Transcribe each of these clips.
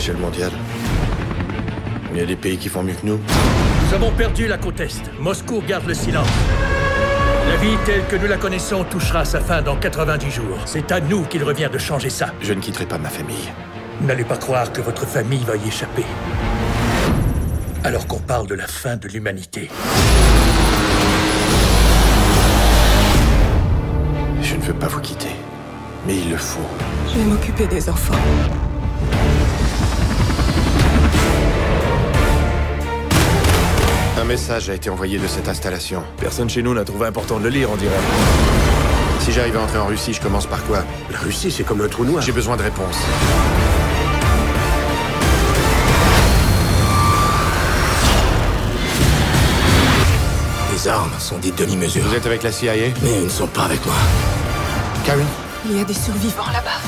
l'échelle mondiale. Il y a des pays qui font mieux que nous. Nous avons perdu la côte Est. Moscou garde le silence. La vie telle que nous la connaissons touchera sa fin dans 90 jours. C'est à nous qu'il revient de changer ça. Je ne quitterai pas ma famille. N'allez pas croire que votre famille va y échapper. Alors qu'on parle de la fin de l'humanité. Je ne veux pas vous quitter. Mais il le faut. Je vais m'occuper des enfants. Message a été envoyé de cette installation. Personne chez nous n'a trouvé important de le lire, on dirait. Si j'arrive à entrer en Russie, je commence par quoi? La Russie, c'est comme un trou noir. J'ai besoin de réponses. Les armes sont des demi-mesures. Vous êtes avec la CIA Mais ils ne sont pas avec moi. Karen Il y a des survivants là-bas.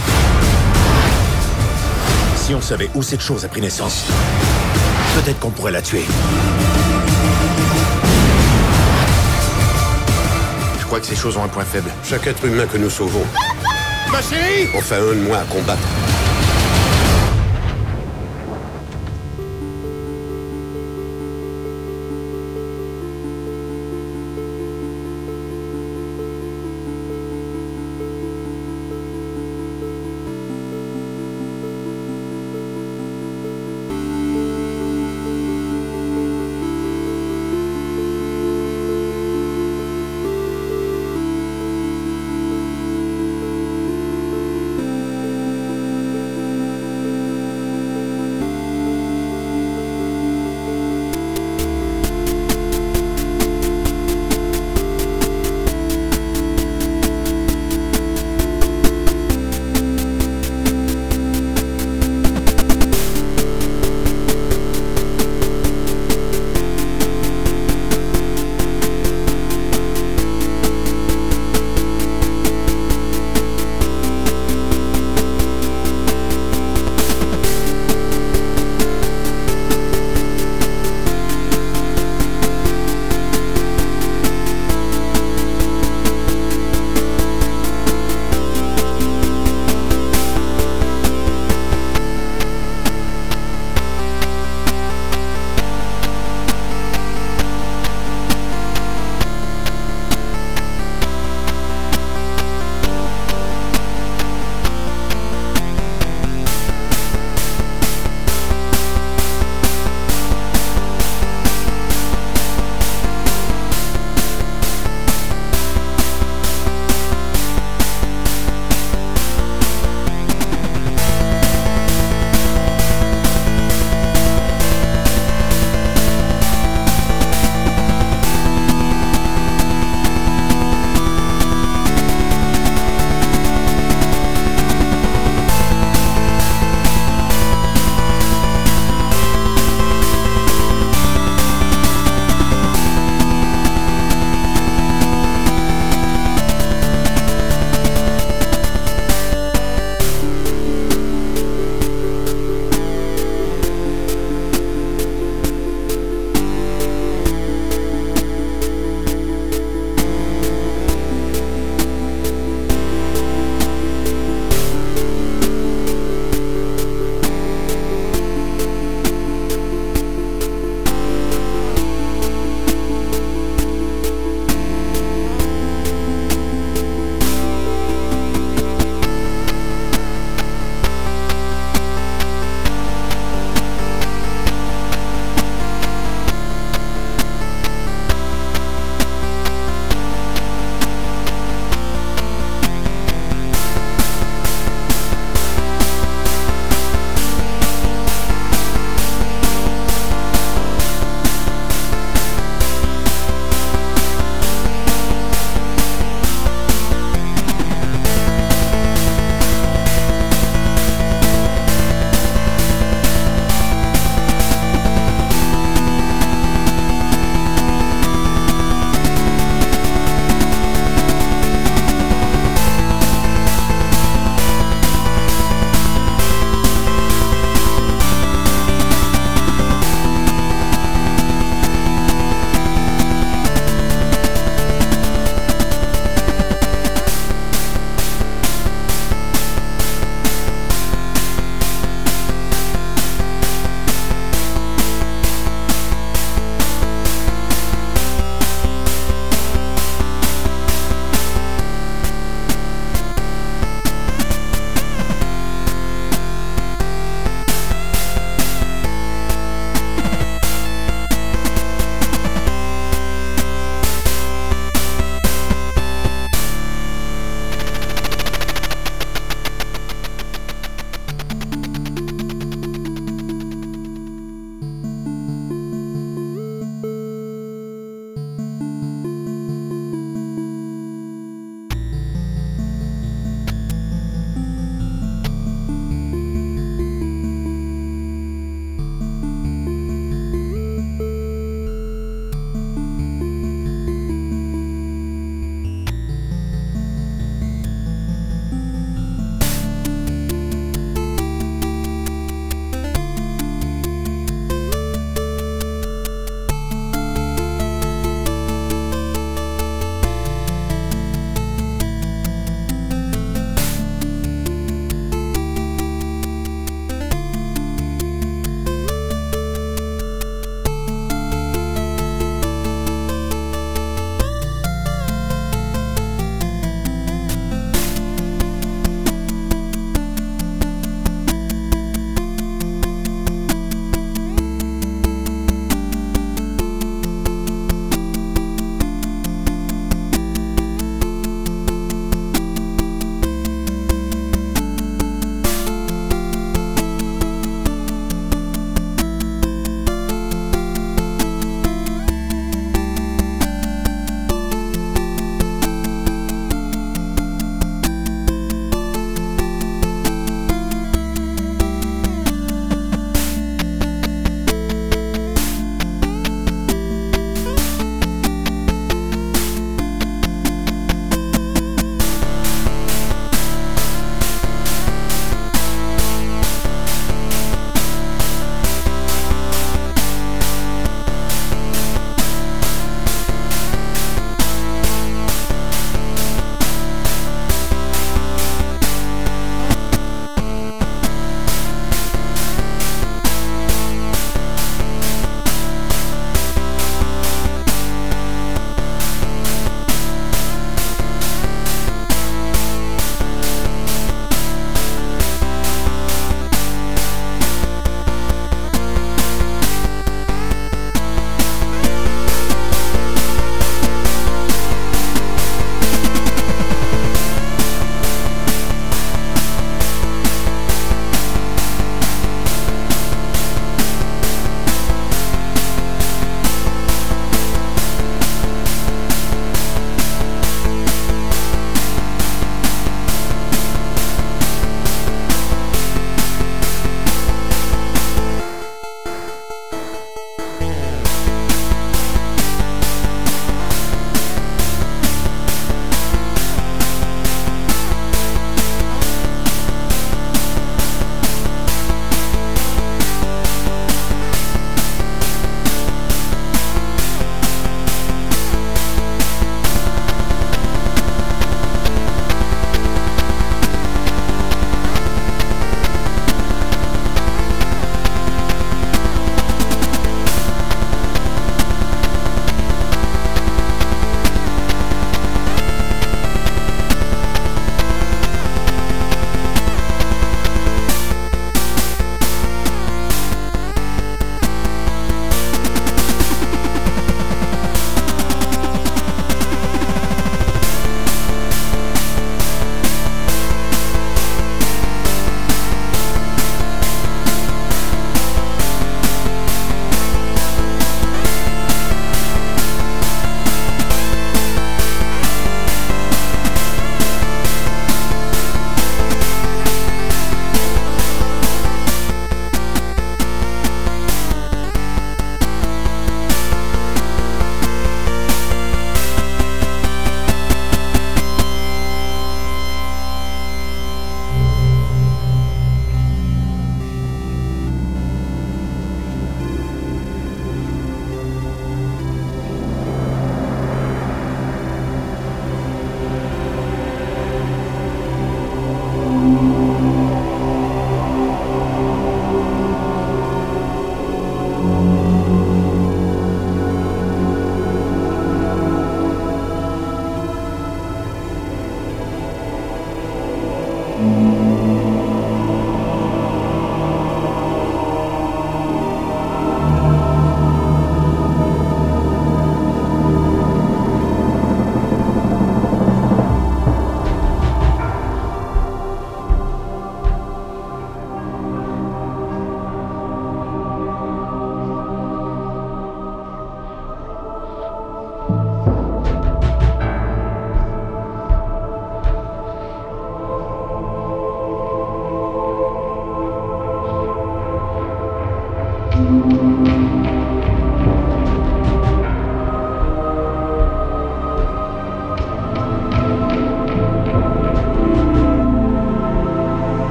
Si on savait où cette chose a pris naissance, peut-être qu'on pourrait la tuer. Crois que ces choses ont un point faible. Chaque être humain que nous sauvons, Ma chérie on fait un de moins à combattre.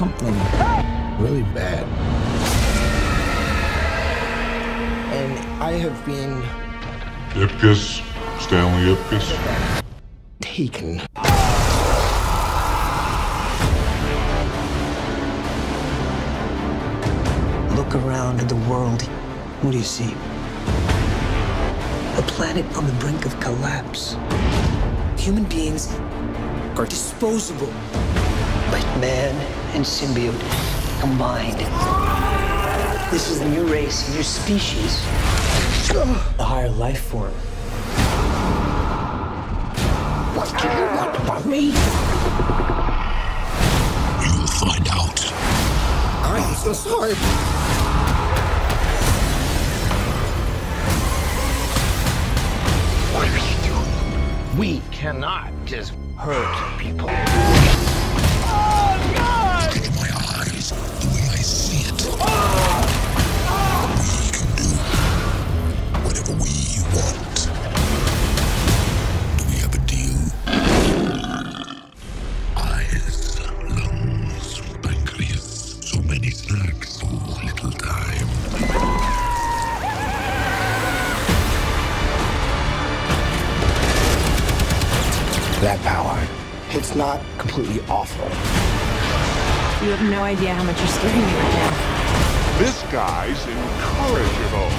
Something really bad. And I have been Ipkiss, Stanley Ipkiss. taken. Look around at the world. What do you see? A planet on the brink of collapse. Human beings are disposable. But man and symbiote combined. This is a new race, a new species. A higher life form. What do you want from me? You'll find out. I'm so sorry. What are you doing? We cannot just hurt people. That power, it's not completely awful. You have no idea how much you're scaring me right now. This guy's incorrigible.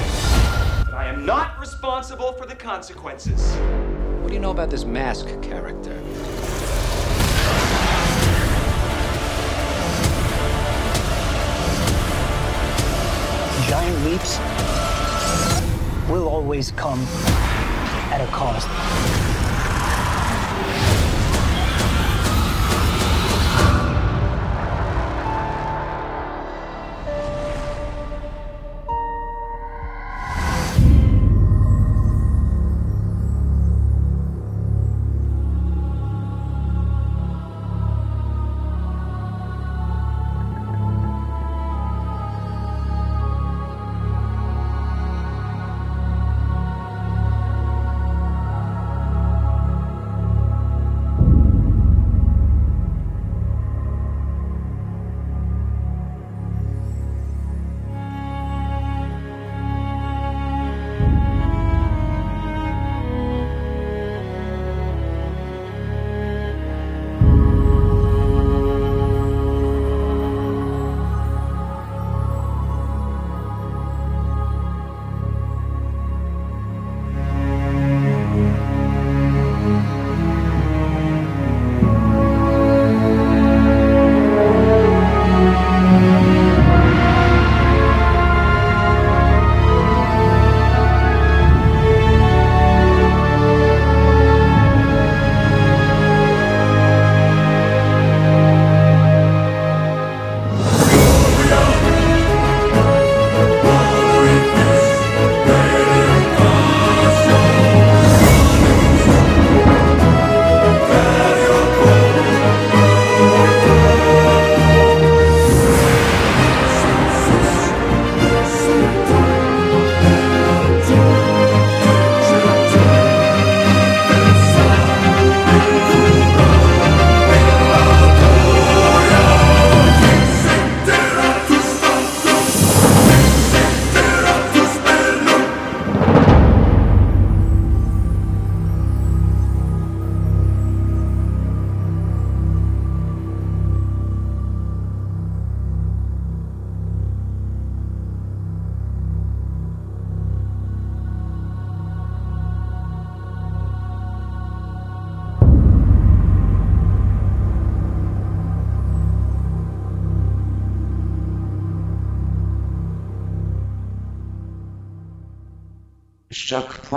I am not responsible for the consequences. What do you know about this mask character? Giant leaps will always come at a cost.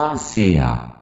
Croácia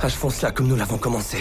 Ah, Âge là comme nous l'avons commencé.